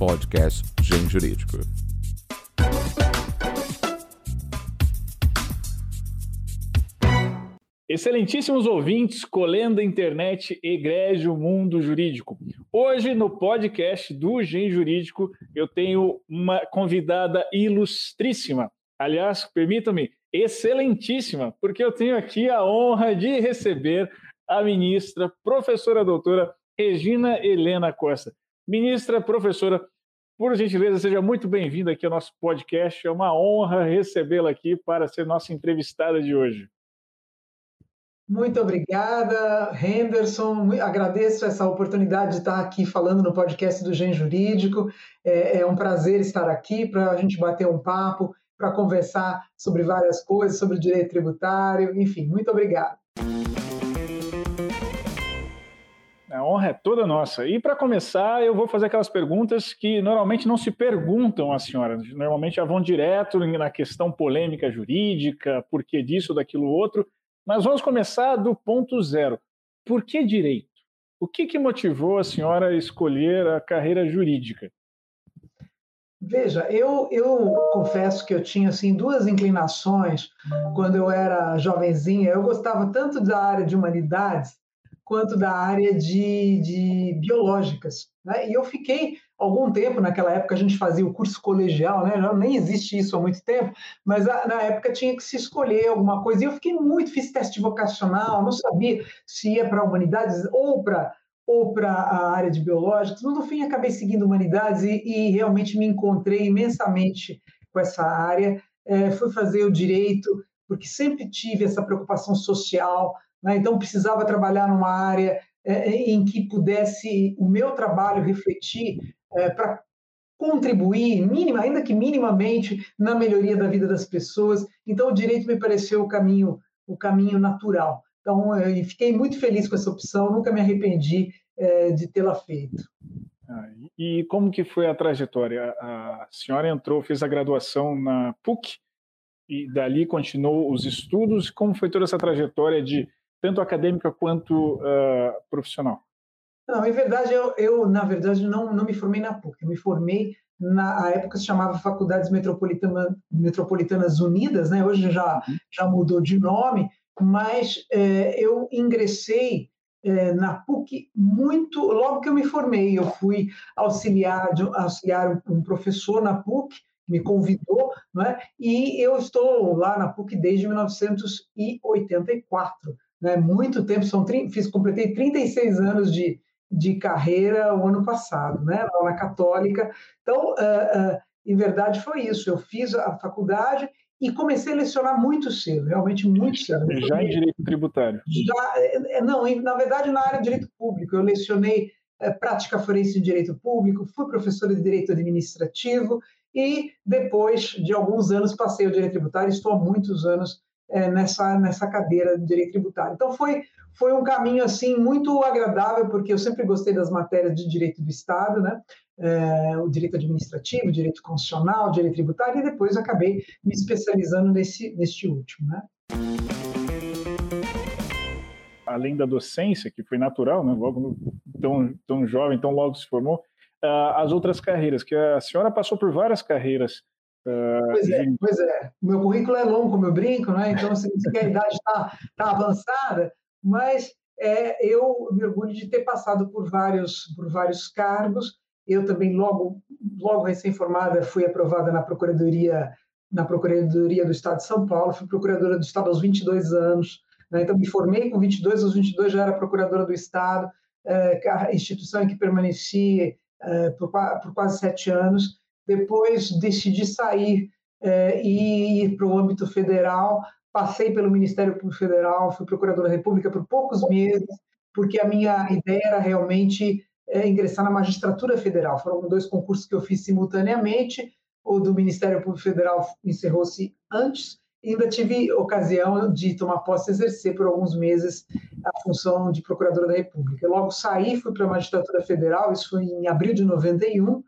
podcast Gen Jurídico. Excelentíssimos ouvintes, colenda internet, egrégio mundo jurídico. Hoje, no podcast do Gen Jurídico, eu tenho uma convidada ilustríssima. Aliás, permitam-me, excelentíssima, porque eu tenho aqui a honra de receber a ministra, professora doutora Regina Helena Costa. Ministra, professora, por gentileza, seja muito bem-vinda aqui ao nosso podcast. É uma honra recebê-la aqui para ser nossa entrevistada de hoje. Muito obrigada, Henderson. Agradeço essa oportunidade de estar aqui falando no podcast do Gen Jurídico. É, é um prazer estar aqui para a gente bater um papo, para conversar sobre várias coisas, sobre direito tributário, enfim, muito obrigado. A honra é toda nossa. E para começar, eu vou fazer aquelas perguntas que normalmente não se perguntam às senhoras. Normalmente já vão direto na questão polêmica jurídica, por que disso, daquilo outro. Mas vamos começar do ponto zero. Por que direito? O que, que motivou a senhora a escolher a carreira jurídica? Veja, eu, eu confesso que eu tinha assim duas inclinações quando eu era jovenzinha. Eu gostava tanto da área de humanidades quanto da área de, de biológicas. Né? E eu fiquei algum tempo, naquela época a gente fazia o curso colegial, né? Já nem existe isso há muito tempo, mas a, na época tinha que se escolher alguma coisa. E eu fiquei muito, fiz teste vocacional, não sabia se ia para humanidades ou para ou para a área de biológicas. No fim, acabei seguindo humanidades e, e realmente me encontrei imensamente com essa área. É, fui fazer o direito, porque sempre tive essa preocupação social, né? Então, precisava trabalhar numa área é, em que pudesse o meu trabalho refletir é, para contribuir, mínima, ainda que minimamente, na melhoria da vida das pessoas. Então, o direito me pareceu o caminho, o caminho natural. Então, eu fiquei muito feliz com essa opção, nunca me arrependi é, de tê-la feito. Ah, e como que foi a trajetória? A senhora entrou, fez a graduação na PUC e dali continuou os estudos. Como foi toda essa trajetória de tanto acadêmica quanto uh, profissional? Não, em verdade, eu, eu, na verdade não, não me formei na PUC, eu me formei na época se chamava Faculdades Metropolitana, Metropolitanas Unidas, né? Hoje já uhum. já mudou de nome, mas é, eu ingressei é, na PUC muito logo que eu me formei, eu fui auxiliar de, auxiliar um professor na PUC me convidou, não é? E eu estou lá na PUC desde 1984 né? Muito tempo, são fiz, completei 36 anos de, de carreira o ano passado, né? Lá na Católica. Então, uh, uh, em verdade, foi isso. Eu fiz a faculdade e comecei a lecionar muito cedo, realmente muito cedo. Já em direito tributário? Já, é, é, não, na verdade, na área de direito público. Eu lecionei é, prática forense em direito público, fui professora de direito administrativo e depois de alguns anos passei o direito tributário. Estou há muitos anos é, nessa, nessa cadeira de direito tributário. Então, foi, foi um caminho assim muito agradável, porque eu sempre gostei das matérias de direito do Estado, né? É, o direito administrativo, direito constitucional, direito tributário, e depois acabei me especializando nesse, neste último. Né? Além da docência, que foi natural, né? logo tão, tão jovem, tão logo se formou, uh, as outras carreiras, que a senhora passou por várias carreiras pois é, pois é. O meu currículo é longo, como eu brinco, né? então assim, a idade está tá avançada, mas é, eu me orgulho de ter passado por vários, por vários cargos. Eu também, logo, logo recém-formada, fui aprovada na Procuradoria, na Procuradoria do Estado de São Paulo, fui procuradora do Estado aos 22 anos, né? então me formei com 22, aos 22 já era procuradora do Estado, é, a instituição em que permaneci por, por quase sete anos, depois decidi sair é, e ir para o âmbito federal. Passei pelo Ministério Público Federal, fui procuradora da República por poucos meses, porque a minha ideia era realmente é, ingressar na magistratura federal. Foram dois concursos que eu fiz simultaneamente. O do Ministério Público Federal encerrou-se antes. E ainda tive ocasião de tomar posse e exercer por alguns meses a função de procuradora da República. logo saí, fui para a magistratura federal, isso foi em abril de 91,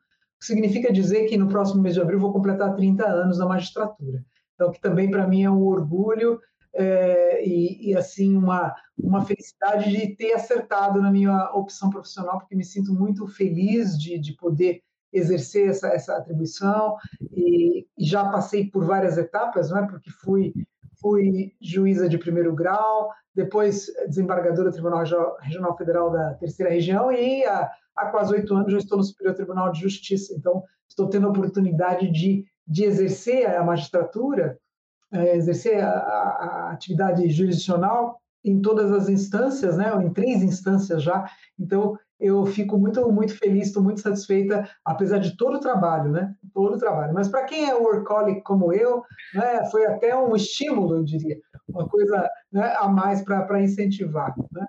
significa dizer que no próximo mês de abril vou completar 30 anos na magistratura. Então, que também para mim é um orgulho é, e, e, assim uma, uma felicidade de ter acertado na minha opção profissional, porque me sinto muito feliz de, de poder exercer essa, essa atribuição e, e, já passei por várias etapas, não é? Porque fui fui juíza de primeiro grau, depois desembargadora do Tribunal Regional Federal da Terceira Região e há, há quase oito anos já estou no Superior Tribunal de Justiça. Então estou tendo a oportunidade de, de exercer a magistratura, é, exercer a, a, atividade jurisdicional em todas as instâncias, né? Em três instâncias já. Então eu fico muito, muito feliz, estou muito satisfeita, apesar de todo o trabalho, né? Todo o trabalho. Mas para quem é workaholic como eu, né, foi até um estímulo, eu diria, uma coisa né, a mais para incentivar. Né?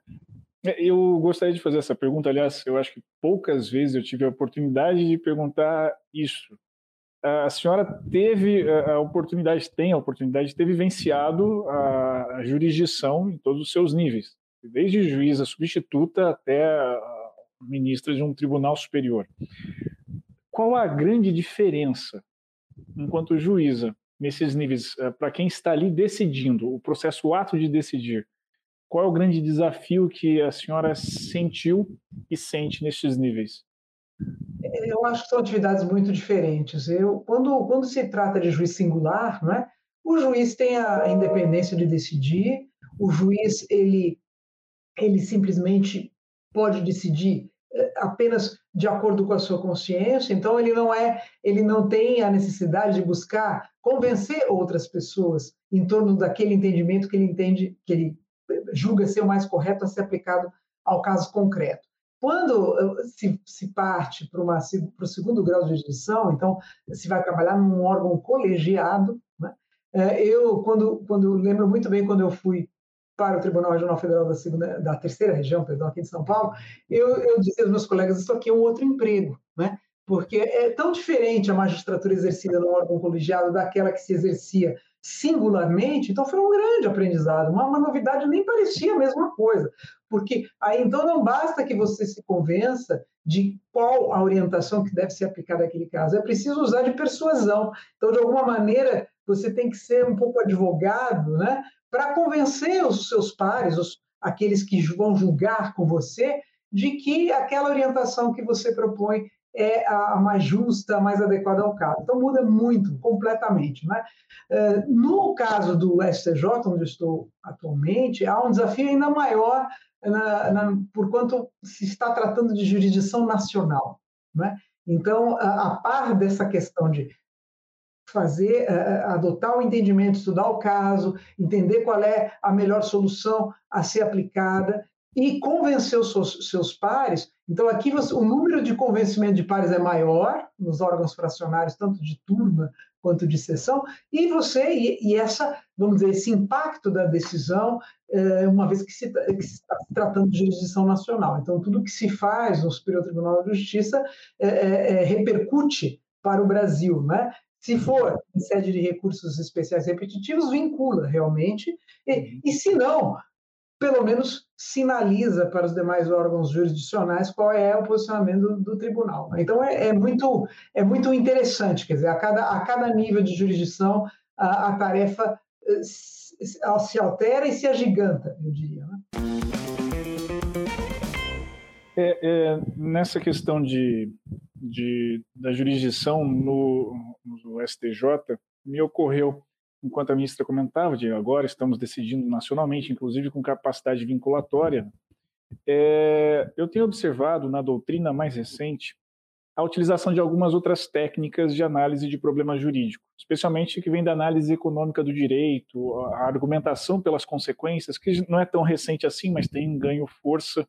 É, eu gostaria de fazer essa pergunta, aliás, eu acho que poucas vezes eu tive a oportunidade de perguntar isso. A senhora teve a oportunidade, tem a oportunidade de ter vivenciado a jurisdição em todos os seus níveis, desde juíza substituta até ministra de um tribunal superior. Qual a grande diferença, enquanto juíza, nesses níveis, eh, para quem está ali decidindo, o processo, o ato de decidir? Qual é o grande desafio que a senhora sentiu e sente nesses níveis? Eu acho que são atividades muito diferentes. Eu, quando, quando se trata de juiz singular, né, o juiz tem a independência de decidir, o juiz ele, ele simplesmente pode decidir apenas de acordo com a sua consciência, então ele não é, ele não tem a necessidade de buscar convencer outras pessoas em torno daquele entendimento que ele entende, que ele julga ser o mais correto a ser aplicado ao caso concreto. Quando eh, se, se parte para, uma, para o segundo grau de jurisdição, então se vai trabalhar num órgão colegiado, né? Eh, eu quando quando lembro muito bem quando eu fui para o Tribunal Regional Federal da, segunda, da terceira região, perdão, aqui de São Paulo, eu, eu dizia aos meus colegas, isso aqui é um outro emprego, né? porque é tão diferente a magistratura exercida no órgão colegiado daquela que se exercia singularmente, então foi um grande aprendizado, uma, uma novidade nem parecia a mesma coisa, porque aí então não basta que você se convença de qual a orientação que deve ser aplicada naquele caso, é preciso usar de persuasão. Então, de alguma maneira, você tem que ser um pouco advogado, né, para convencer os seus pares, os, aqueles que vão julgar com você, de que aquela orientação que você propõe é a mais justa, a mais adequada ao caso. Então muda muito, completamente. Né? É, no caso do STJ, onde estou atualmente, há um desafio ainda maior na, na, por quanto se está tratando de jurisdição nacional. Né? Então, a, a par dessa questão de fazer, uh, adotar o entendimento, estudar o caso, entender qual é a melhor solução a ser aplicada e convencer os seus, seus pares. Então, aqui você, o número de convencimento de pares é maior nos órgãos fracionários, tanto de turma quanto de sessão, e você, e, e essa, vamos dizer, esse impacto da decisão, é, uma vez que se, que se está tratando de jurisdição nacional. Então, tudo que se faz no Superior Tribunal de Justiça é, é, repercute para o Brasil, né? Se for em sede de recursos especiais repetitivos, vincula realmente, e, e se não, pelo menos sinaliza para os demais órgãos jurisdicionais qual é o posicionamento do, do tribunal. Então é, é, muito é muito interessante, quer dizer, a cada, a cada nível de jurisdição a, a tarefa eh, se, se altera e se agiganta, eu diria. Né? É, é, nessa questão de, de, da jurisdição no, no STJ, me ocorreu, enquanto a ministra comentava, de agora estamos decidindo nacionalmente, inclusive com capacidade vinculatória, é, eu tenho observado na doutrina mais recente a utilização de algumas outras técnicas de análise de problema jurídico, especialmente que vem da análise econômica do direito, a argumentação pelas consequências, que não é tão recente assim, mas tem ganho força.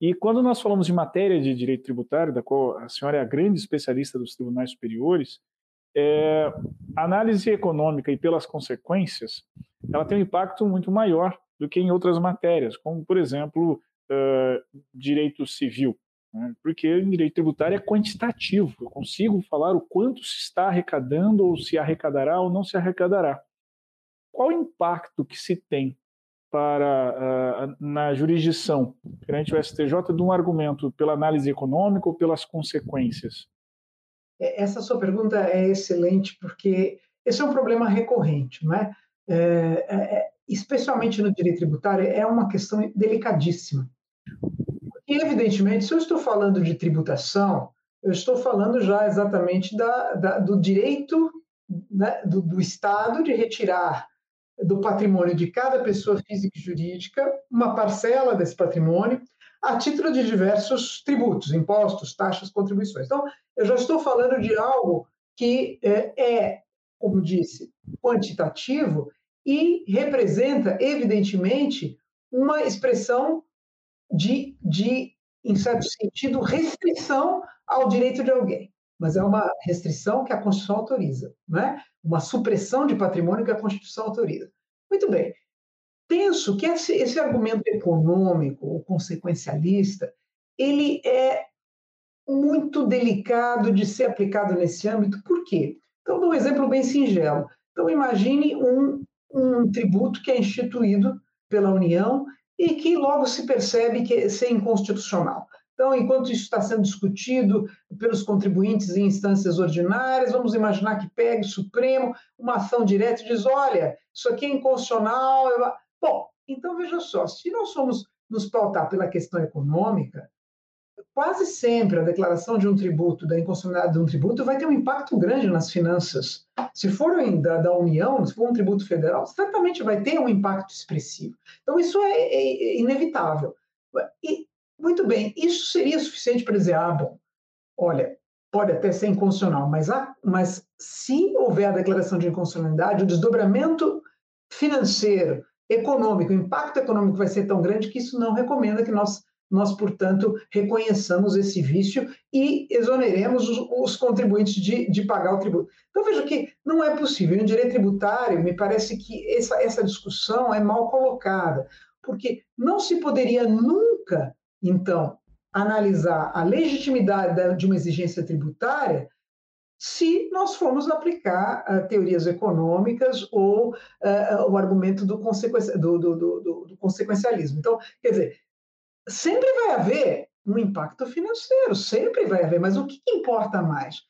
E quando nós falamos de matéria de direito tributário, da qual a senhora é a grande especialista dos tribunais superiores, é, a análise econômica e pelas consequências, ela tem um impacto muito maior do que em outras matérias, como, por exemplo, uh, direito civil, né? porque em direito tributário é quantitativo, eu consigo falar o quanto se está arrecadando, ou se arrecadará ou não se arrecadará. Qual o impacto que se tem para uh, na jurisdição perante o STJ de um argumento pela análise econômica ou pelas consequências? É, essa sua pergunta é excelente porque esse é um problema recorrente, não é? é, é, é especialmente no direito tributário é uma questão delicadíssima. E evidentemente, se eu estou falando de tributação, eu estou falando já exatamente da, da, do direito né, do, do Estado de retirar do patrimônio de cada pessoa física e jurídica uma parcela desse patrimônio a título de diversos tributos, impostos, taxas, contribuições. Então, eu já estou falando de algo que é, é como disse, quantitativo e representa, evidentemente, uma expressão de, de, em certo sentido, restrição ao direito de alguém. Mas é uma restrição que a Constituição autoriza, não é? uma supressão de patrimônio que a Constituição autoriza. Muito bem. Penso que esse, esse argumento econômico ou consequencialista ele é muito delicado de ser aplicado nesse âmbito. Por quê? Então, dou um exemplo bem singelo. Então, imagine um, um tributo que é instituído pela União e que logo se percebe que é ser inconstitucional. Então, enquanto isso está sendo discutido pelos contribuintes em instâncias ordinárias, vamos imaginar que pegue o Supremo uma ação direta e diz: olha, isso aqui é inconstitucional. Bom, então veja só, se nós formos nos pautar pela questão econômica, quase sempre a declaração de um tributo, da inconstitucionalidade de um tributo, vai ter um impacto grande nas finanças. Se for da, da União, se for um tributo federal, certamente vai ter um impacto expressivo. Então, isso é, é, é inevitável. E, muito bem, isso seria suficiente para dizer, ah, bom, olha, pode até ser inconstitucional, mas, há, mas se houver a declaração de inconstitucionalidade, o desdobramento financeiro, econômico, o impacto econômico vai ser tão grande que isso não recomenda que nós nós, portanto, reconheçamos esse vício e exoneremos os, os contribuintes de, de, pagar o tributo. Então, veja que não é possível. Em direito tributário, me parece que essa, essa discussão é mal colocada, porque não se poderia nunca, então, analisar a legitimidade de uma exigência tributária se nós formos aplicar uh, teorias econômicas ou uh, o argumento do, do, do, do, consequencialismo. Então, quer dizer, sempre vai haver um impacto financeiro, sempre vai haver, mas o que importa mais?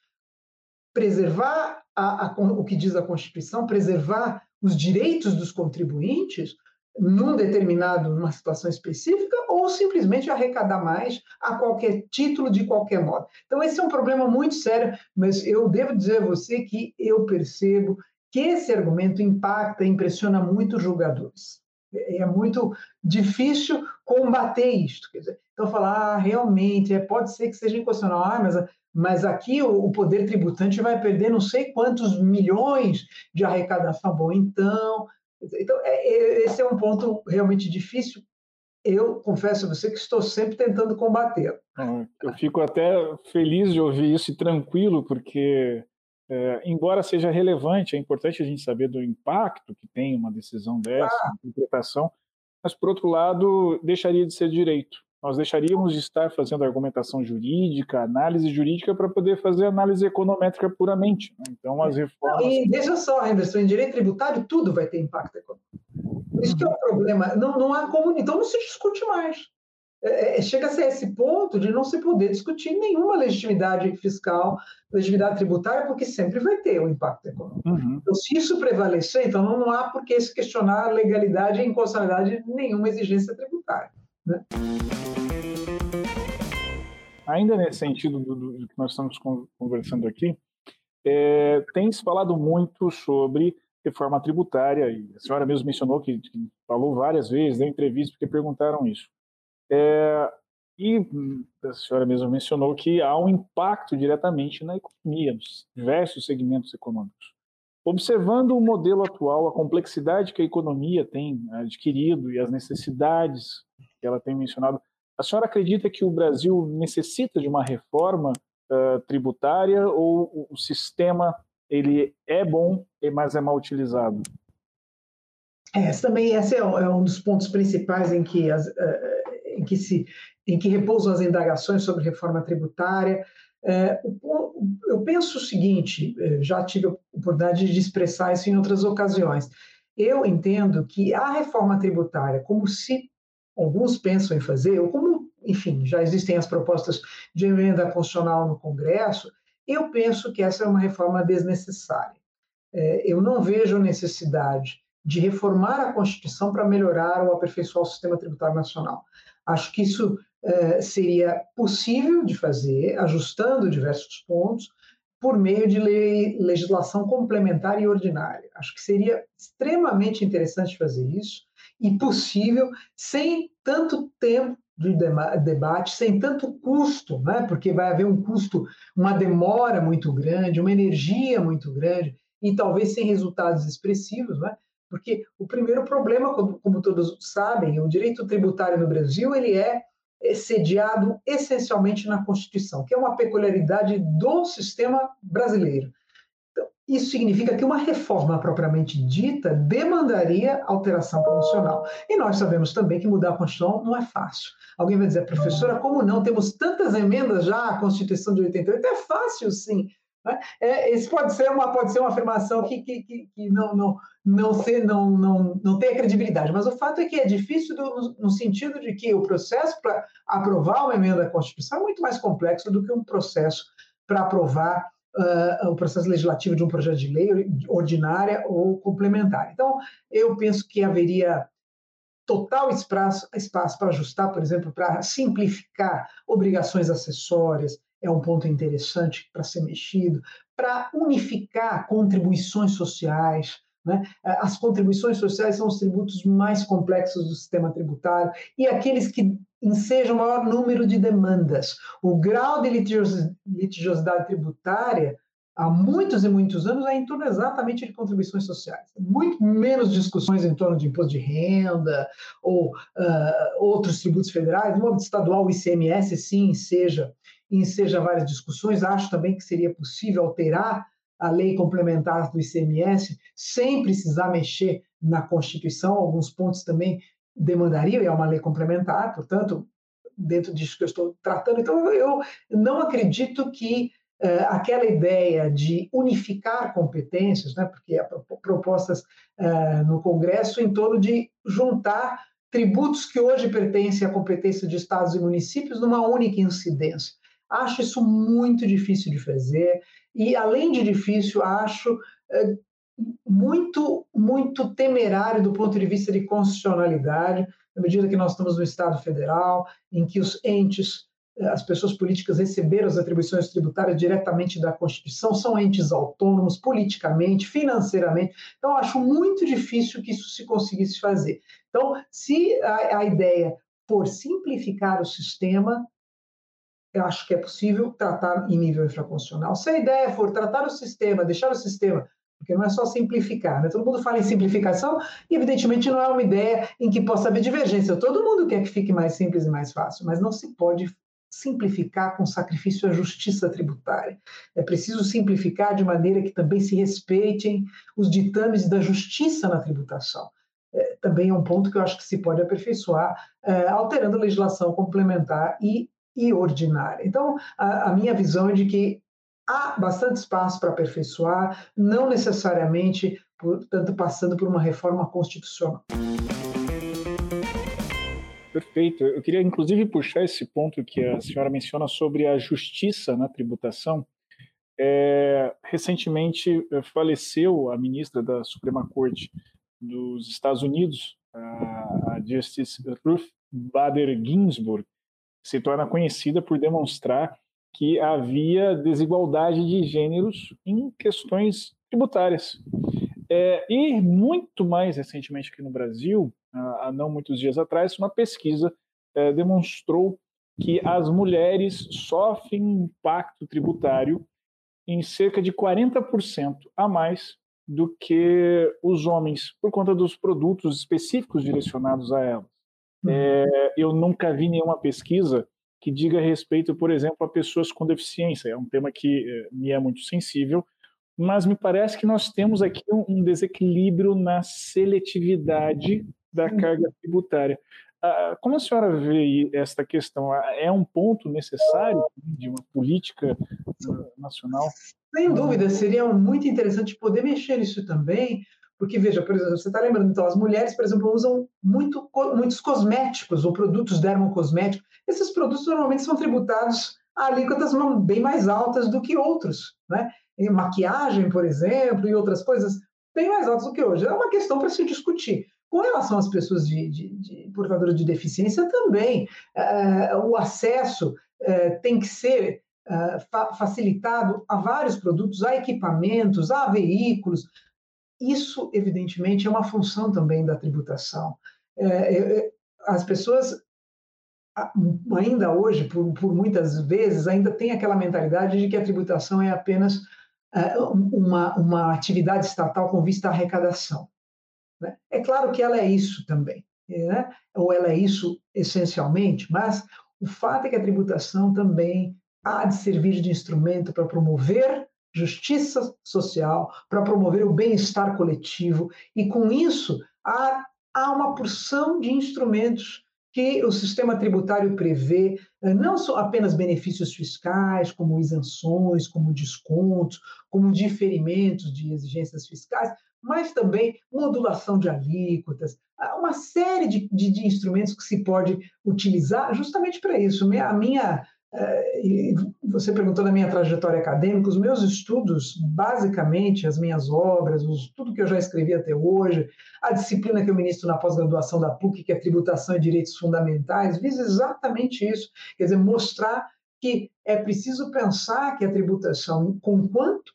Preservar a, a, o que diz a Constituição, preservar os direitos dos contribuintes num determinado, numa situação específica, ou simplesmente arrecadar mais a qualquer título, de qualquer modo. Então, esse é um problema muito sério, mas eu devo dizer a você que eu percebo que esse argumento impacta, impressiona muito os julgadores é muito difícil combater isto. Dizer, então, falar, ah, realmente, é, pode ser que seja inconstitucional, ah, mas, mas aqui o, poder tributante vai perder não sei quantos milhões de arrecadação. Bom, então. Então, é, é, esse é um ponto realmente difícil. Eu confesso a você que estou sempre tentando combater. Eu fico até feliz de ouvir isso e tranquilo, porque é, embora seja relevante, é importante a gente saber do impacto que tem uma decisão dessa, ah. interpretação, mas, por outro lado, deixaria de ser direito. Nós deixaríamos de estar fazendo argumentação jurídica, análise jurídica, para poder fazer análise econométrica puramente. Né? Então, as reformas. E veja só, Anderson, em direito tributário, tudo vai ter impacto econômico. Isso que é o problema. Não, não há como. Então, não se discute mais. É, é, chega a ser esse ponto de não se poder discutir nenhuma legitimidade fiscal, legitimidade tributária, porque sempre vai ter um impacto econômico. Uhum. Então, se isso prevalecer, então não há por que se questionar a legalidade e inconstitucionalidade de nenhuma exigência tributária. Né? Ainda nesse sentido do, do, que nós estamos conversando aqui, é, tem se falado muito sobre reforma tributária, e a senhora mesmo mencionou que, que falou várias vezes, em entrevista, porque perguntaram isso. É, e a senhora mesmo mencionou que há um impacto diretamente na economia, nos diversos segmentos econômicos. Observando o modelo atual, a complexidade que a economia tem adquirido e as necessidades que ela tem mencionado, a senhora acredita que o Brasil necessita de uma reforma uh, tributária ou o sistema ele é bom, mas é mal utilizado? Esse também esse é um é dos pontos principais em que as, uh, em que se em que repousam as indagações sobre reforma tributária. É, eu penso o seguinte, é, já tive a oportunidade de expressar isso em outras ocasiões. Eu entendo que a reforma tributária, como se alguns pensam em fazer, ou como, enfim, já existem as propostas de emenda constitucional no Congresso, eu penso que essa é uma reforma desnecessária. É, eu não vejo necessidade de reformar a Constituição para melhorar ou aperfeiçoar o sistema tributário nacional. Acho que isso uh, seria possível de fazer, ajustando diversos pontos, por meio de lei, legislação complementar e ordinária. Acho que seria extremamente interessante fazer isso e possível sem tanto tempo de debate, sem tanto custo, né? porque vai haver um custo, uma demora muito grande, uma energia muito grande, e talvez sem resultados expressivos, né? porque o primeiro problema, como, como todos sabem, o direito tributário no Brasil ele é sediado essencialmente na Constituição, que é uma peculiaridade do sistema brasileiro. Isso significa que uma reforma propriamente dita demandaria alteração constitucional. E nós sabemos também que mudar a Constituição não é fácil. Alguém vai dizer, professora, como não? Temos tantas emendas já à Constituição de 88. É fácil, sim. Né? É, isso pode ser uma, pode ser uma afirmação que, que, que, que não, não, não, ser, não, não, não tem credibilidade, mas o fato é que é difícil do, no sentido de que o processo para aprovar uma emenda à Constituição é muito mais complexo do que um processo para aprovar uh, o processo legislativo de um projeto de lei ordinária ou complementar. Então, eu penso que haveria total espaço, espaço para ajustar, por exemplo, para simplificar obrigações acessórias, é um ponto interessante para ser mexido, para unificar contribuições sociais. Né? As contribuições sociais são os tributos mais complexos do sistema tributário e aqueles que ensejam o maior número de demandas. O grau de litigiosidade tributária há muitos e muitos anos é em torno exatamente de contribuições sociais. Muito menos discussões em torno de imposto de renda ou uh, outros tributos federais. No âmbito estadual, o ICMS, sim, seja, seja várias discussões. Acho também que seria possível alterar a lei complementar do ICMS sem precisar mexer na Constituição. Alguns pontos também demandariam, e é uma lei complementar, portanto, dentro disso que eu estou tratando. Então, eu não acredito que uh, aquela ideia de unificar competências, né, porque há propostas uh, no Congresso em torno de juntar tributos que hoje pertencem à competência de estados e municípios numa única incidência. Acho isso muito difícil de fazer e, além de difícil, acho uh, muito, muito temerário do ponto de vista de constitucionalidade, na medida que nós estamos no Estado federal, em que os entes as pessoas políticas receberam as atribuições tributárias diretamente da Constituição, são entes autônomos politicamente, financeiramente. Então, acho muito difícil que isso se conseguisse fazer. Então, se a, a ideia for simplificar o sistema, eu acho que é possível tratar em nível infraconstitucional. Se a ideia for tratar o sistema, deixar o sistema porque não é só simplificar, né? Todo mundo fala em simplificação e, evidentemente, não é uma ideia em que possa haver divergência. Todo mundo quer que fique mais simples e mais fácil, mas não se pode simplificar com sacrifício à justiça tributária. É preciso simplificar de maneira que também se respeitem os ditames da justiça na tributação. É, também é um ponto que eu acho que se pode aperfeiçoar, é, alterando a legislação complementar e, e ordinária. Então, a, a minha visão é de que há bastante espaço para aperfeiçoar, não necessariamente, portanto, passando por uma reforma constitucional. Perfeito. Eu queria, inclusive, puxar esse ponto que a senhora menciona sobre a justiça na tributação. É, recentemente eh, faleceu a ministra da Suprema Corte dos Estados Unidos, a Justice Ruth Bader Ginsburg, se torna conhecida por demonstrar que havia desigualdade de gêneros em questões tributárias. É, e muito mais recentemente aqui no Brasil, há não muitos dias atrás, uma pesquisa é, demonstrou que as mulheres sofrem impacto tributário em cerca de 40% a mais do que os homens, por conta dos produtos específicos direcionados a elas. É, eu nunca vi nenhuma pesquisa que diga respeito, por exemplo, a pessoas com deficiência. É um tema que é, me é muito sensível mas me parece que nós temos aqui um, desequilíbrio na seletividade da carga tributária. Ah, como a senhora vê esta questão? Ah, é um ponto necessário de uma política ah, nacional? Sem dúvida, seria muito interessante poder mexer nisso também, porque, veja, por exemplo, você está lembrando, então, as mulheres, por exemplo, usam muito, muitos cosméticos ou produtos dermocosméticos. Esses produtos normalmente são tributados a alíquotas bem mais altas do que outros, né? em maquiagem, por exemplo, e outras coisas bem mais altas do que hoje. É uma questão para se discutir. Com relação às pessoas de, de, de portadoras de deficiência, também uh, o acesso uh, tem que ser uh, fa facilitado a vários produtos, a equipamentos, a veículos. Isso, evidentemente, é uma função também da tributação. as pessoas ainda hoje, por, por, muitas vezes, ainda tem aquela mentalidade de que a tributação é apenas uma, uma atividade estatal com vista à arrecadação. Né? É claro que ela é isso também, né? ou ela é isso essencialmente, mas o fato é que a tributação também há de servir de instrumento para promover justiça social, para promover o bem-estar coletivo, e com isso há, há uma porção de instrumentos que o sistema tributário prevê eh, não só apenas benefícios fiscais, como isenções, como descontos, como diferimentos de exigências fiscais, mas também modulação de alíquotas, uma série de, de, de instrumentos que se pode utilizar justamente para isso. A minha, eh, você perguntou da minha trajetória acadêmica, os meus estudos, basicamente, as minhas obras, os, tudo que eu já escrevi até hoje, a disciplina que eu ministro na pós-graduação da PUC, que é Tributação e Direitos Fundamentais, visa exatamente isso, quer dizer, mostrar que é preciso pensar que a tributação, enquanto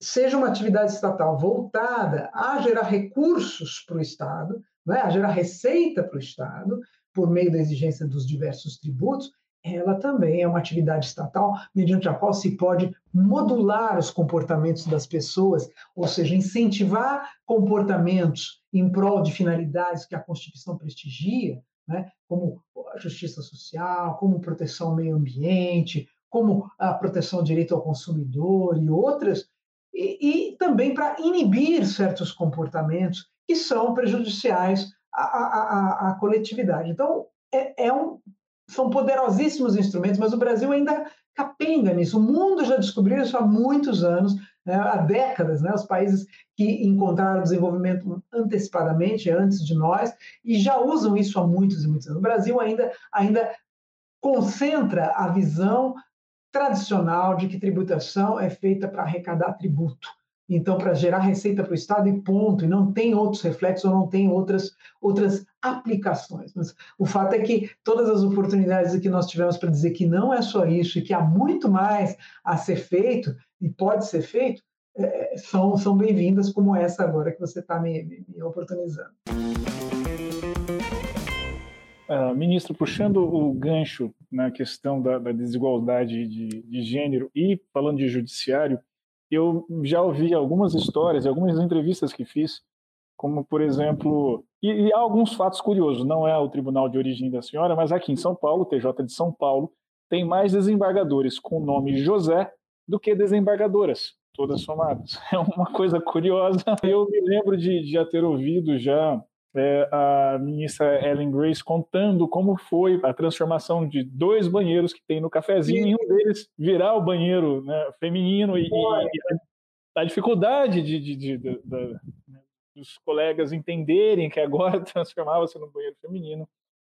seja uma atividade estatal voltada a gerar recursos para o Estado, né, a gerar receita para o Estado, por meio da exigência dos diversos tributos, ela também é uma atividade estatal mediante a qual se pode modular os comportamentos das pessoas, ou seja, incentivar comportamentos em prol de finalidades que a Constituição prestigia, né, como a justiça social, como proteção ao meio ambiente, como a proteção ao direito ao consumidor e outras, e, e também para inibir certos comportamentos que são prejudiciais à, à, à coletividade. Então, é, é um, são poderosíssimos instrumentos, mas o Brasil ainda capenga nisso. O mundo já descobriu isso há muitos anos, né, há décadas, né, os países que encontraram desenvolvimento antecipadamente, antes de nós, e já usam isso há muitos e muitos anos. O Brasil ainda, ainda concentra a visão tradicional de que tributação é feita para arrecadar tributo. Então, para gerar receita para o Estado e ponto, e não tem outros reflexos ou não tem outras, outras aplicações. Mas o fato é que todas as oportunidades que nós tivemos para dizer que não é só isso e que há muito mais a ser feito e pode ser feito, é, são, são bem-vindas, como essa agora que você está me, me, me oportunizando. Uh, ministro, puxando o gancho na questão da, da desigualdade de, de, gênero e falando de judiciário, eu já ouvi algumas histórias, algumas entrevistas que fiz, como por exemplo, e, e há alguns fatos curiosos, não é o tribunal de origem da senhora, mas aqui em São Paulo, TJ de São Paulo, tem mais desembargadores com o nome José do que desembargadoras, todas somadas. É uma coisa curiosa. Eu me lembro de, de já ter ouvido já é, a ministra Ellen Grace contando como foi a transformação de dois banheiros que tem no cafezinho, e um deles virar o banheiro né, feminino e, e, a dificuldade de, de, de, de, dos colegas entenderem que agora transformava-se no banheiro feminino.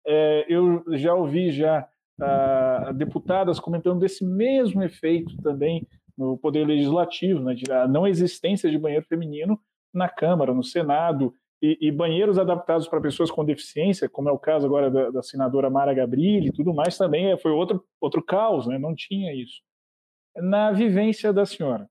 É, eu já ouvi já a, deputadas comentando desse mesmo efeito também no Poder Legislativo, né, de a não existência de banheiro feminino na Câmara, no Senado, e, e banheiros adaptados para pessoas com deficiência, como é o caso agora da, da senadora Mara Gabrilli e tudo mais, também é, foi outro, outro caos, né? não tinha isso. Na vivência da senhora,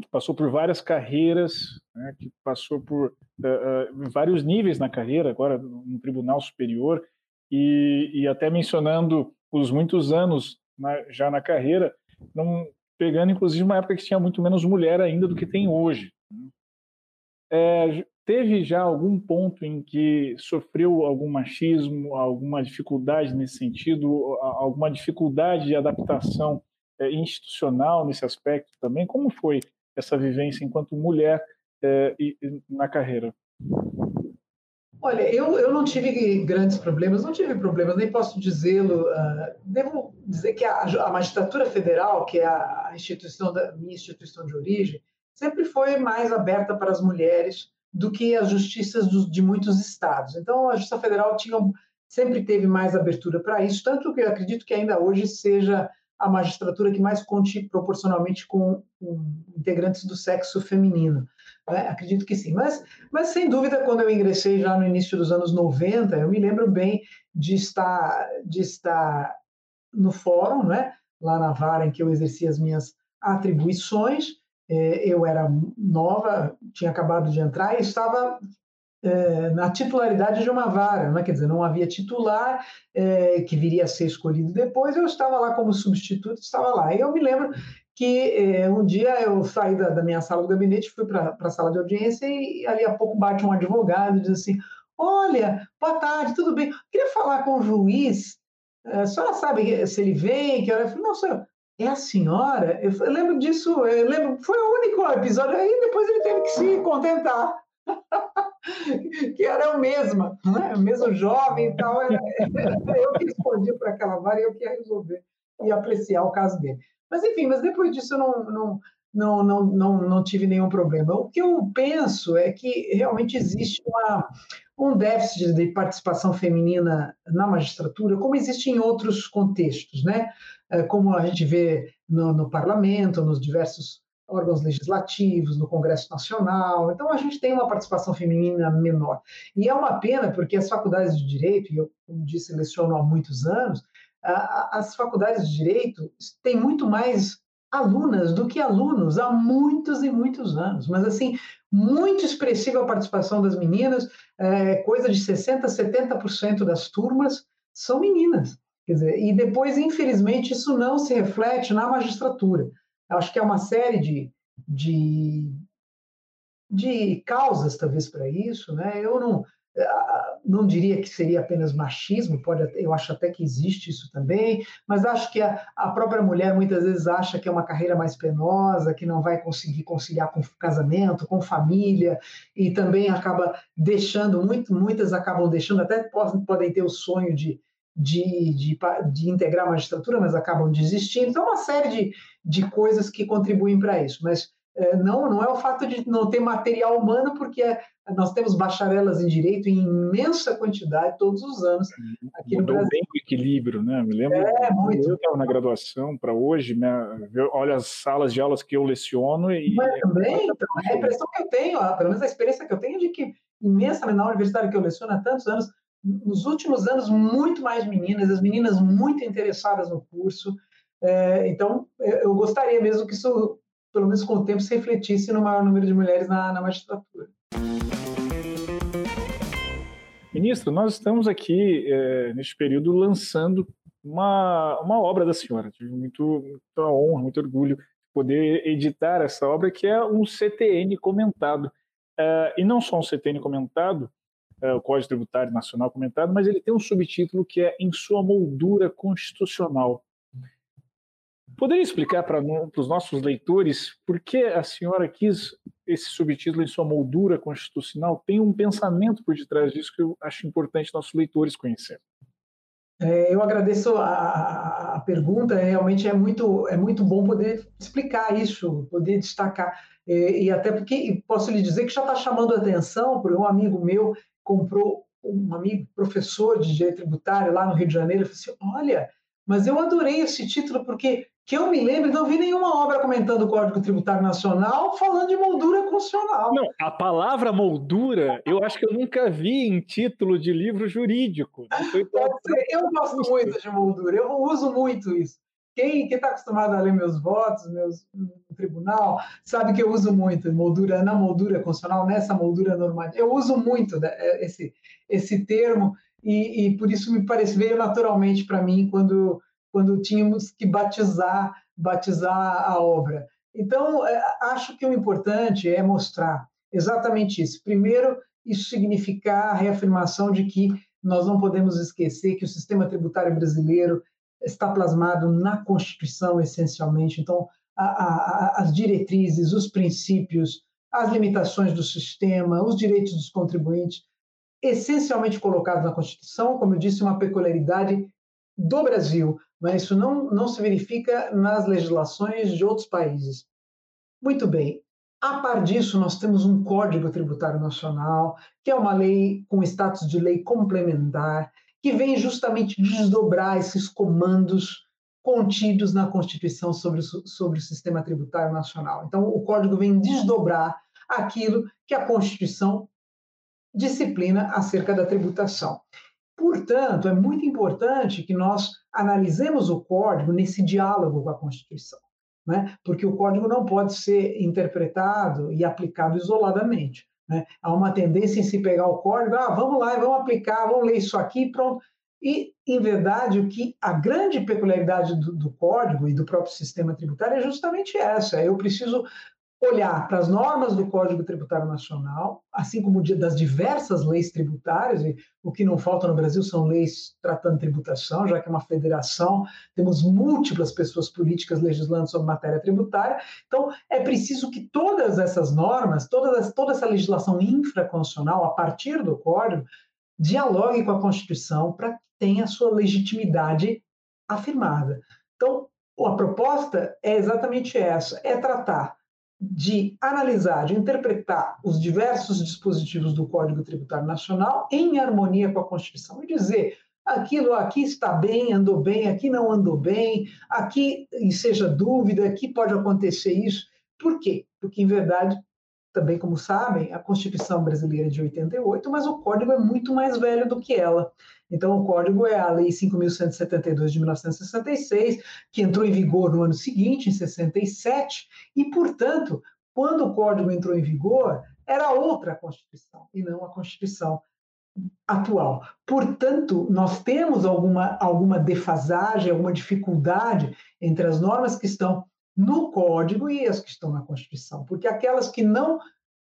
que passou por várias carreiras, né? que passou por uh, uh, vários níveis na carreira, agora no Tribunal Superior, e, e até mencionando os muitos anos na, já na carreira, não, pegando inclusive uma época que tinha muito menos mulher ainda do que tem hoje. É, Teve já algum ponto em que sofreu algum machismo, alguma dificuldade nesse sentido, alguma dificuldade de adaptação é, institucional nesse aspecto também? Como foi essa vivência enquanto mulher é, na carreira? Olha, eu, eu não tive grandes problemas, não tive problemas, nem posso dizê-lo. Uh, devo dizer que a, a, magistratura federal, que é a instituição da minha instituição de origem, sempre foi mais aberta para as mulheres do que as justiças de muitos estados. Então, a Justiça Federal tinha, sempre teve mais abertura para isso, tanto que eu acredito que ainda hoje seja a magistratura que mais conte proporcionalmente com, com integrantes do sexo feminino. Né? Acredito que sim. Mas, mas, sem dúvida, quando eu ingressei já no início dos anos 90, eu me lembro bem de estar, de estar no fórum, né? lá na vara em que eu exercia as minhas atribuições. É, eu era nova, tinha acabado de entrar e estava é, na titularidade de uma vara, né? quer dizer, não havia titular é, que viria a ser escolhido depois, eu estava lá como substituto, estava lá. E eu me lembro que é, um dia eu saí da, da, minha sala do gabinete, fui para a sala de audiência e ali a pouco bate um advogado e diz assim, olha, boa tarde, tudo bem? Queria falar com o juiz, a senhora sabe se ele vem? Que hora? Eu falei, não, senhora, é a senhora? Eu, eu lembro disso, eu lembro, foi o único episódio, aí depois ele teve que se contentar. que era o mesmo, né? o mesmo jovem e tal. Era, era eu que respondi para aquela vara e eu que ia resolver e apreciar o caso dele. Mas, enfim, mas depois disso eu não, não, não, não, não, não tive nenhum problema. O que eu penso é que realmente existe uma, um déficit de participação feminina na magistratura, como existe em outros contextos, né? É, como a gente vê no, no parlamento, nos diversos órgãos legislativos, no Congresso Nacional. Então, a gente tem uma participação feminina menor. E é uma pena, porque as faculdades de direito, e eu, como disse, leciono há muitos anos, as faculdades de direito têm muito mais alunas do que alunos há muitos e muitos anos. Mas, assim, muito expressiva a participação das meninas, é, coisa de 60%, 70% das turmas são meninas. Dizer, e depois, infelizmente, isso não se reflete na magistratura. Acho que é uma série de, de, de causas, talvez, para isso. Né? Eu não, não diria que seria apenas machismo, pode, eu acho até que existe isso também, mas acho que a, a, própria mulher muitas vezes acha que é uma carreira mais penosa, que não vai conseguir conciliar com casamento, com família, e também acaba deixando, muito, muitas acabam deixando, até podem, ter o sonho de, de, de, de, integrar a magistratura, mas acabam desistindo. Então, uma série de, de coisas que contribuem para isso. Mas é, não, não é o fato de não ter material humano, porque é, nós temos bacharelas em direito em imensa quantidade todos os anos aqui Mudou no Brasil. bem o equilíbrio, né? Me lembro é, muito. eu estava na graduação para hoje, né? olha as salas de aulas que eu leciono e... Mas também, então, a impressão que eu tenho, pelo menos a experiência que eu tenho é de que imensamente na universidade que eu leciono há tantos anos, nos últimos anos, muito mais meninas, as meninas muito interessadas no curso. É, então, eu gostaria mesmo que isso, pelo menos com o tempo, se refletisse no maior número de mulheres na, na magistratura. Ministro, nós estamos aqui, é, neste período, lançando uma, uma obra da senhora. Tive muito, muita honra, muito orgulho de poder editar essa obra, que é um CTN comentado. É, e não só um CTN comentado, é, o Código Tributário Nacional comentado, mas ele tem um subtítulo que é Em Sua Moldura Constitucional. Poderia explicar para os nossos leitores por que a senhora quis esse subtítulo em sua moldura constitucional? Tem um pensamento por detrás disso que eu acho importante nossos leitores conhecerem. É, eu agradeço a, a, pergunta, realmente é muito, é muito bom poder explicar isso, poder destacar. E, e até porque posso lhe dizer que já está chamando atenção por um amigo meu comprou um amigo professor de direito tributário lá no Rio de Janeiro, falou assim, olha, mas eu adorei esse título porque que eu me lembro, não vi nenhuma obra comentando o Código Tributário Nacional falando de moldura constitucional. Não, a palavra moldura, eu acho que eu nunca vi em título de livro jurídico. Eu gosto muito de moldura, eu uso muito isso. Quem está acostumado a ler meus votos, meus no tribunal, sabe que eu uso muito moldura na moldura constitucional, nessa moldura normativa. Eu uso muito né, esse, esse termo e, e por isso me parece veio naturalmente para mim quando quando tínhamos que batizar batizar a obra. Então é, acho que o importante é mostrar exatamente isso. Primeiro, isso significar a reafirmação de que nós não podemos esquecer que o sistema tributário brasileiro está plasmado na Constituição, essencialmente. Então, a, a, as diretrizes, os princípios, as limitações do sistema, os direitos dos contribuintes, essencialmente colocados na Constituição, como eu disse, uma peculiaridade do Brasil, mas isso não, não se verifica nas legislações de outros países. Muito bem. A par disso, nós temos um Código Tributário Nacional, que é uma lei com status de lei complementar, que vem justamente desdobrar esses comandos contidos na Constituição sobre, sobre o sistema tributário nacional. Então, o Código vem desdobrar aquilo que a Constituição disciplina acerca da tributação. Portanto, é muito importante que nós analisemos o código nesse diálogo com a Constituição, né? porque o código não pode ser interpretado e aplicado isoladamente. Né? Há uma tendência em se pegar o código, ah, vamos lá, vamos aplicar, vamos ler isso aqui, pronto. E, em verdade, o que a grande peculiaridade do, do código e do próprio sistema tributário é justamente essa. Eu preciso olhar para as normas do Código Tributário Nacional, assim como das diversas leis tributárias, e o que não falta no Brasil são leis tratando tributação, já que é uma federação, temos múltiplas pessoas políticas legislando sobre matéria tributária. Então, é preciso que todas essas normas, todas, toda essa legislação infraconstitucional, a partir do Código, dialogue com a Constituição para que tenha sua legitimidade afirmada. Então, a proposta é exatamente essa: é tratar de analisar, de interpretar os diversos dispositivos do Código Tributário Nacional em harmonia com a Constituição e dizer aquilo aqui está bem, andou bem, aqui não andou bem, aqui seja dúvida, aqui pode acontecer isso. Por quê? Porque, em verdade, também como sabem, a Constituição brasileira de 88, mas o Código é muito mais velho do que ela. Então, o Código é a Lei 5.172 de 1966, que entrou em vigor no ano seguinte, em 67, e, portanto, quando o Código entrou em vigor, era outra Constituição, e não a Constituição atual. Portanto, nós temos alguma, alguma defasagem, alguma dificuldade entre as normas que estão no Código e as que estão na Constituição, porque aquelas que não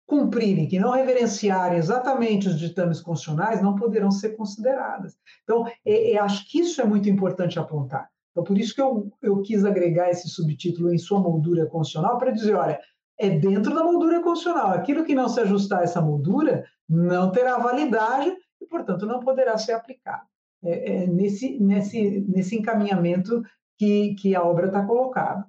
cumprirem, que não reverenciarem exatamente os ditames constitucionais, não poderão ser consideradas. Então, é, é, acho que isso é muito importante apontar. Então, por isso que eu, eu quis agregar esse subtítulo em sua moldura constitucional, para dizer, olha, é dentro da moldura constitucional. Aquilo que não se ajustar a essa moldura não terá validade e, portanto, não poderá ser aplicado. É, é nesse, nesse, nesse encaminhamento que, que a obra está colocada.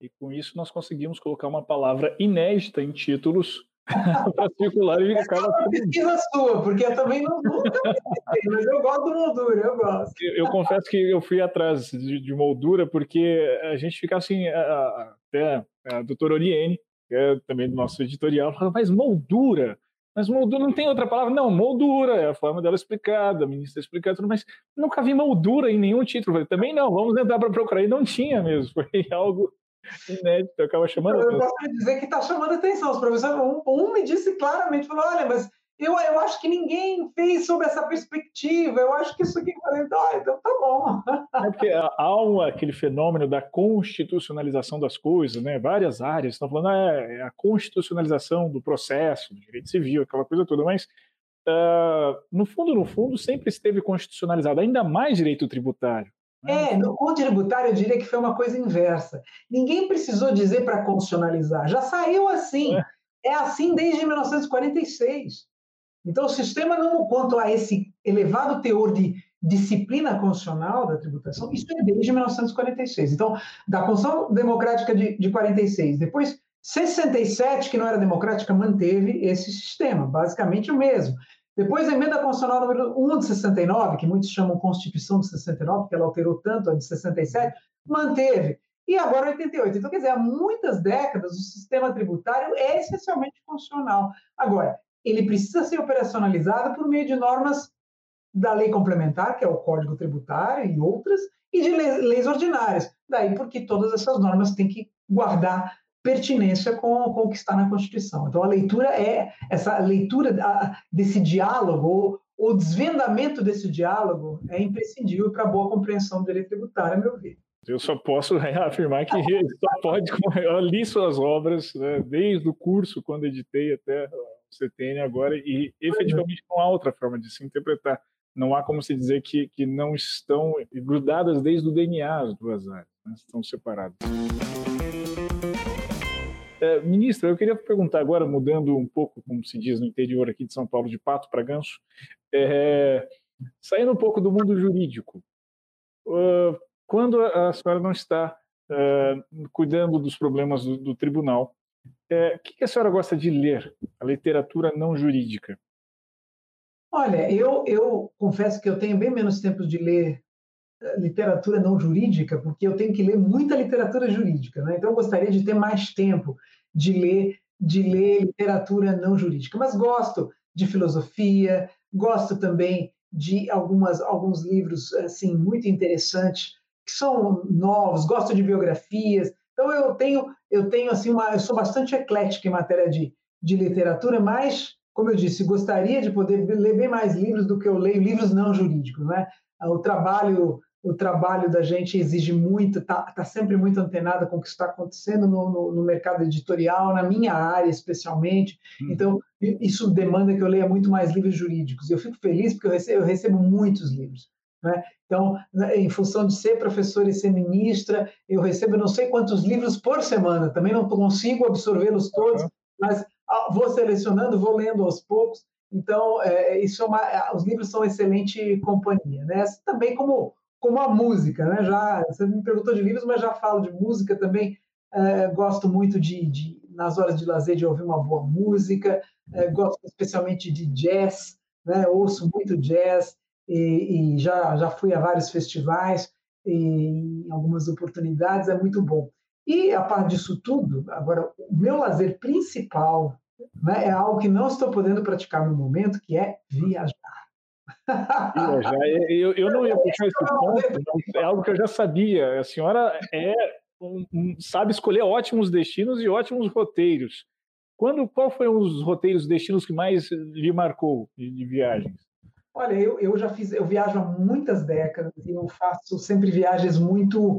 E com isso nós conseguimos colocar uma palavra inédita em títulos para circular e ficar. É uma pesquisa sua, porque eu também não nunca mas eu gosto de moldura, eu gosto. Eu, eu confesso que eu fui atrás de, de, moldura porque a gente fica assim, até a doutora Oriene, que é também do nosso editorial, fala, mas moldura? Mas moldura não tem outra palavra? Não, moldura é a forma dela explicada, a ministra explicada, mas nunca vi moldura em nenhum título. Falei, também não, vamos entrar para procurar. E não tinha mesmo, foi algo inédito, acaba chamando Eu posso dizer que está chamando atenção. Os professores, um, um, me disse claramente, falou, olha, mas eu, eu acho que ninguém fez sob essa perspectiva, eu acho que isso aqui... falei, ah, então tá bom. É porque há um, aquele fenômeno da constitucionalização das coisas, né? Várias áreas estão falando, ah, é a constitucionalização do processo, do direito civil, aquela coisa toda, mas uh, no fundo, no fundo, sempre esteve constitucionalizado, ainda mais direito tributário. É, no Código Tributário eu diria que foi uma coisa inversa. Ninguém precisou dizer para constitucionalizar, já saiu assim. É. é assim desde 1946. Então, o sistema não, quanto a esse elevado teor de disciplina constitucional da tributação, isso é desde 1946. Então, da Constituição Democrática de, de 46, depois 67, que não era democrática, manteve esse sistema, basicamente o mesmo. Depois, a emenda constitucional número 1 de 69, que muitos chamam Constituição de 69, porque ela alterou tanto a de 67, manteve. E agora 88. Então, quer dizer, há muitas décadas o sistema tributário é essencialmente funcional. Agora, ele precisa ser operacionalizado por meio de normas da lei complementar, que é o Código Tributário e outras, e de leis ordinárias. Daí porque todas essas normas têm que guardar pertinência com, com o que está na Constituição. Então, a leitura é essa leitura desse diálogo, o desvendamento desse diálogo é imprescindível para a boa compreensão do direito tributário, a meu ver. Eu só posso afirmar que só pode. Eu li suas obras, né, desde o curso, quando editei, até o CTN agora, e efetivamente não há outra forma de se interpretar. Não há como se dizer que, que não estão grudadas desde o DNA as duas áreas, né, estão separadas. É, ministra, eu queria perguntar agora, mudando um pouco, como se diz no interior aqui de São Paulo, de pato para ganso, é, saindo um pouco do mundo jurídico. Uh, quando a senhora não está uh, cuidando dos problemas do, do tribunal, é, o que a senhora gosta de ler? A literatura não jurídica. Olha, eu, eu confesso que eu tenho bem menos tempo de ler literatura não jurídica, porque eu tenho que ler muita literatura jurídica, né? então eu gostaria de ter mais tempo de ler de ler literatura não jurídica, mas gosto de filosofia, gosto também de algumas alguns livros assim muito interessantes que são novos, gosto de biografias. Então eu tenho eu tenho assim uma eu sou bastante eclética em matéria de, de literatura, mas como eu disse, gostaria de poder ler bem mais livros do que eu leio livros não jurídicos, né? O trabalho o trabalho da gente exige muito, está tá sempre muito antenada com o que está acontecendo no, no, no, mercado editorial, na minha área especialmente. Hum. Então, isso demanda que eu leia muito mais livros jurídicos. Eu fico feliz porque eu recebo, eu recebo muitos livros. Né? Então, em função de ser professora e ser ministra, eu recebo não sei quantos livros por semana. Também não consigo absorvê-los todos, uhum. mas ah, vou selecionando, vou lendo aos poucos. Então, é, isso é uma, os livros são excelente companhia, né? Também como como a música, né? Já você me perguntou de livros, mas já falo de música também. É, gosto muito de, de, nas horas de lazer de ouvir uma boa música. É, gosto especialmente de jazz, né? Ouço muito jazz e, e, já já fui a vários festivais e, em algumas oportunidades é muito bom. E a parte disso tudo, agora o meu lazer principal né, é algo que não estou podendo praticar no momento, que é viajar. Eu, eu não ia puxar esse ponto, é algo que eu já sabia. A senhora é um, um, sabe escolher ótimos destinos e ótimos roteiros. Quando, qual foi os roteiros, destinos que mais lhe marcou de, de viagens? Olha, eu, eu já fiz, eu viajo há muitas décadas e eu faço sempre viagens muito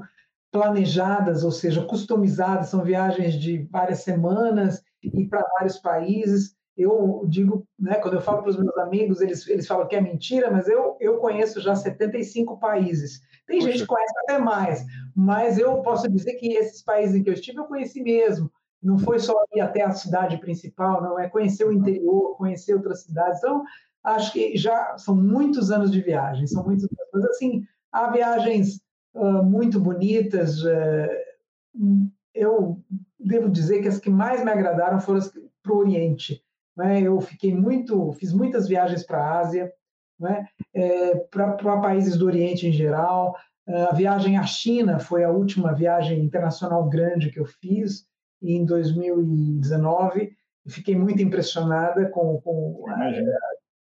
planejadas, ou seja, customizadas, são viagens de várias semanas e para vários países eu digo, né, quando eu falo para os meus amigos, eles, eles falam que é mentira, mas eu, eu conheço já 75 países. Tem Poxa. gente que conhece até mais, mas eu posso dizer que esses países em que eu estive, eu conheci mesmo. Não foi só ir até a cidade principal, não, é conhecer o interior, conhecer outras cidades. Então, acho que já são muitos anos de viagem, são muitos. Mas, assim, há viagens uh, muito bonitas. Uh, eu devo dizer que as que mais me agradaram foram as para o Oriente né? Eu fiquei muito, fiz muitas viagens para a Ásia, né? É, para países do Oriente em geral. A viagem à China foi a última viagem internacional grande que eu fiz em 2019. Fiquei muito impressionada com, com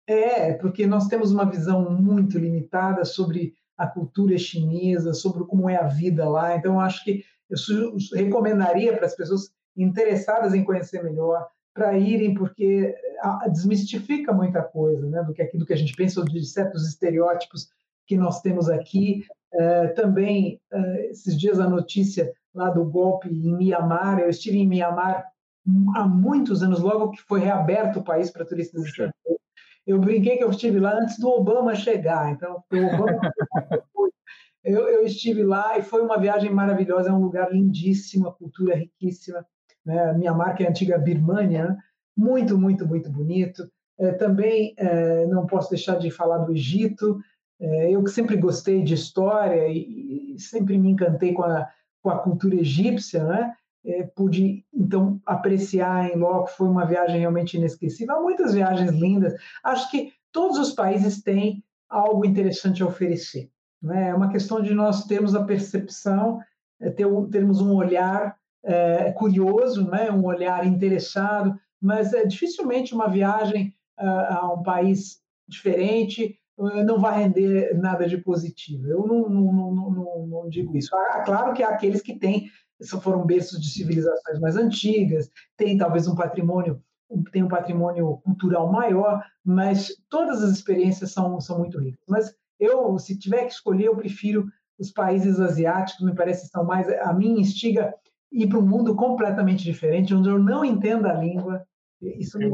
é, porque nós temos uma visão muito limitada sobre a cultura chinesa, sobre como é a vida lá. Então, acho que eu recomendaria para as pessoas interessadas em conhecer melhor para irem, porque desmistifica muita coisa, né, do que aquilo que a gente pensa de certos estereótipos que nós temos aqui. É, também, é, esses dias, a notícia lá do golpe em Mianmar, eu estive em Mianmar há muitos anos, logo que foi reaberto o país para turistas estrangeiros. Eu brinquei que eu estive lá antes do Obama chegar, então, o Obama eu, eu estive lá e foi uma viagem maravilhosa, é um lugar lindíssimo, a cultura é riquíssima né? minha marca é a antiga Birmania, muito, muito, muito bonito. É, também é, não posso deixar de falar do Egito. É, eu que sempre gostei de história e, e, sempre me encantei com a, com a cultura egípcia, né? É, pude então apreciar em loco. Foi uma viagem realmente inesquecível. Há muitas viagens lindas. Acho que todos os países têm algo interessante a oferecer. Né? É uma questão de nós termos a percepção, é, ter, termos um olhar é, curioso, né? um olhar interessado, mas é, dificilmente uma viagem uh, a um país diferente uh, não vai render nada de positivo. Eu não, não, não, não, digo isso. Ah, claro que há aqueles que têm, foram berços de civilizações mais antigas, têm talvez um patrimônio tem um patrimônio cultural maior, mas todas as experiências são, são muito ricas. Mas eu, se tiver que escolher, eu prefiro os países asiáticos, me parece que estão mais. A mim instiga ir para um mundo completamente diferente, onde eu não entendo a língua. Isso me,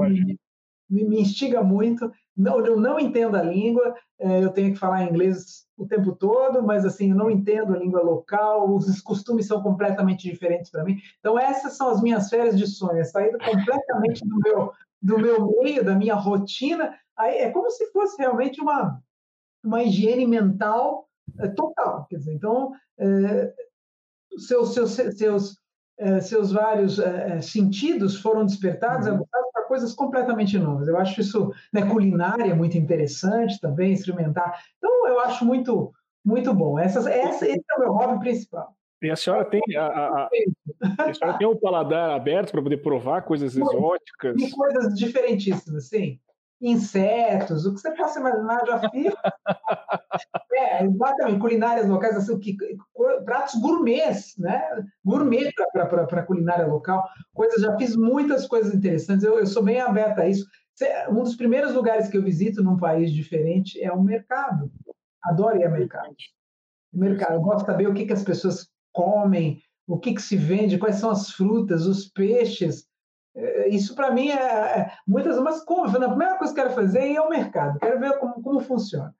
me, me, instiga muito. Não, eu não entendo a língua, é, eu tenho que falar inglês o tempo todo, mas assim, eu não entendo a língua local, os costumes são completamente diferentes para mim. Então, essas são as minhas férias de sonho, é sair completamente do meu, do meu meio, da minha rotina. Aí é como se fosse realmente uma, uma higiene mental é, total. Quer dizer, então, é, seus, seus, seus seus vários eh, eh, sentidos foram despertados, uhum. para coisas completamente novas. Eu acho isso, né, culinária muito interessante também, experimentar. Então, eu acho muito, Muito bom. Essas, essa, esse é o meu hobby principal. E a senhora tem, a, a, a senhora tem o paladar aberto para poder provar coisas exóticas? E coisas diferentíssimas, sim. Insetos, o que você possa imaginar, já fiz. é, exatamente, culinárias locais, assim, que, pratos gourmets, né? Gourmet para a culinária local. Coisas, já fiz muitas coisas interessantes, eu, eu sou bem aberta a isso. Um dos primeiros lugares que eu visito num país diferente é o mercado. Adoro ir ao mercado. O mercado, eu gosto de saber o que, que as pessoas comem, o que, que se vende, quais são as frutas, os peixes. É, isso para mim é, é muitas mas como? A primeira coisa que eu quero fazer é ao mercado, quero ver como, como funciona.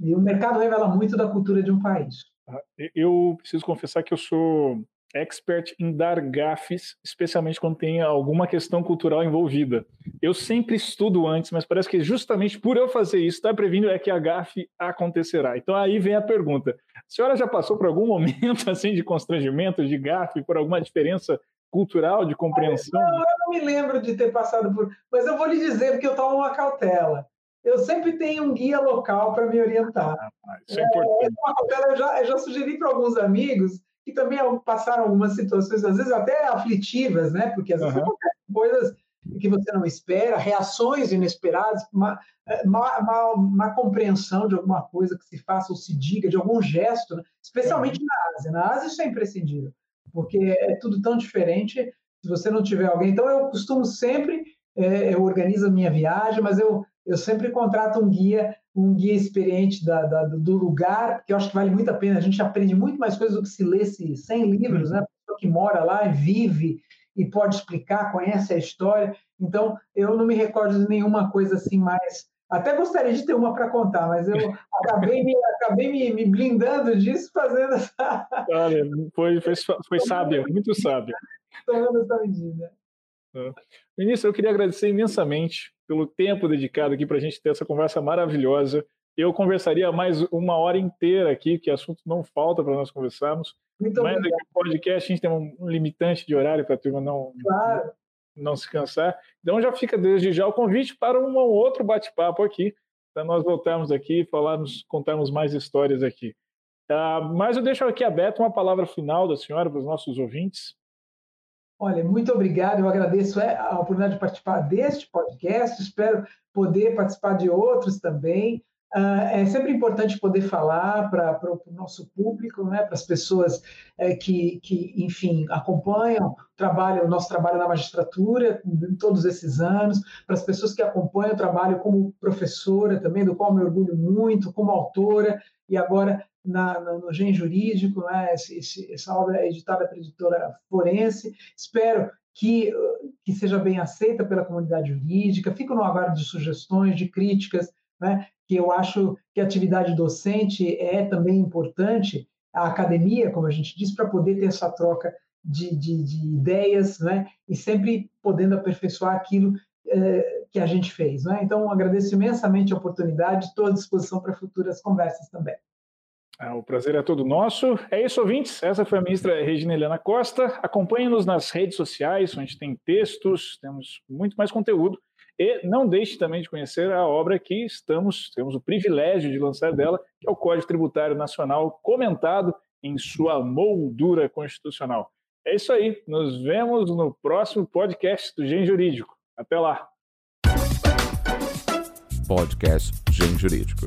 E o mercado revela muito da cultura de um país. Ah, eu preciso confessar que eu sou expert em dar gafes, especialmente quando tem alguma questão cultural envolvida. Eu sempre estudo antes, mas parece que justamente por eu fazer isso, está previndo é que a gafe acontecerá. Então aí vem a pergunta: a senhora já passou por algum momento assim de constrangimento, de gafe, por alguma diferença cultural, de compreensão? Não, eu não me lembro de ter passado por. Mas eu vou lhe dizer, porque eu tomo uma cautela. Eu sempre tenho um guia local para me orientar. Ah, isso é, é importante. eu, já, eu já sugeri para alguns amigos que também passaram algumas situações, às vezes até aflitivas, né? Porque às vezes uhum. acontecem coisas que você não espera, reações inesperadas, uma, uma, uma, uma, compreensão de alguma coisa que se faça ou se diga, de algum gesto, né? especialmente uhum. na Ásia. Na Ásia isso é imprescindível, porque é tudo tão diferente se você não tiver alguém. Então eu costumo sempre, é, eu organizo a minha viagem, mas eu, eu sempre contrato um guia um guia experiente da, da, do lugar, que eu acho que vale muito a pena. A gente aprende muito mais coisas do que se lesse 100 livros, né? A pessoa que mora lá, vive e pode explicar, conhece a história. Então, eu não me recordo de nenhuma coisa assim mais. Até gostaria de ter uma para contar, mas eu acabei, me, acabei me, me, blindando disso fazendo essa. Olha, foi, foi, foi sábio, muito sábio. Tomando essa medida. Ministro, eu queria agradecer imensamente pelo tempo dedicado aqui para a gente ter essa conversa maravilhosa. Eu conversaria mais uma hora inteira aqui, que assunto não falta para nós conversarmos. Muito Mas aqui no podcast a gente tem um limitante de horário para a turma não, claro. Não se cansar. Então já fica desde já o convite para um outro bate-papo aqui, para nós voltarmos aqui e falarmos, contarmos mais histórias aqui. Uh, mas eu deixo aqui aberto uma palavra final da senhora para os nossos ouvintes. Olha, muito obrigado. Eu agradeço é, a oportunidade de participar deste podcast. Espero poder participar de outros também. Uh, é sempre importante poder falar para o nosso público, né, para as pessoas é, que, que, enfim, acompanham trabalho, o nosso trabalho na magistratura em todos esses anos, para as pessoas que acompanham o trabalho como professora também, do qual me orgulho muito, como autora, e agora na, na, no Gen Jurídico, né? Esse, esse, essa obra é editada pela editora Forense. Espero que, que seja bem aceita pela comunidade jurídica. Fico no aguardo de sugestões, de críticas, né? Que eu acho que a atividade docente é também importante, a academia, como a gente diz, para poder ter essa troca de, de, de, ideias, né? e sempre podendo aperfeiçoar aquilo eh, que a gente fez. Né? Então, agradeço imensamente a oportunidade, estou à disposição para futuras conversas também. Ah, o prazer é todo nosso. É isso, ouvintes. Essa foi a ministra Regina Helena Costa. Acompanhe-nos nas redes sociais, onde tem textos, temos muito mais conteúdo. E não deixe também de conhecer a obra que estamos, temos o privilégio de lançar dela, que é o Código Tributário Nacional, comentado em sua moldura constitucional. É isso aí. Nos vemos no próximo podcast do Gen Jurídico. Até lá. Podcast Gen Jurídico.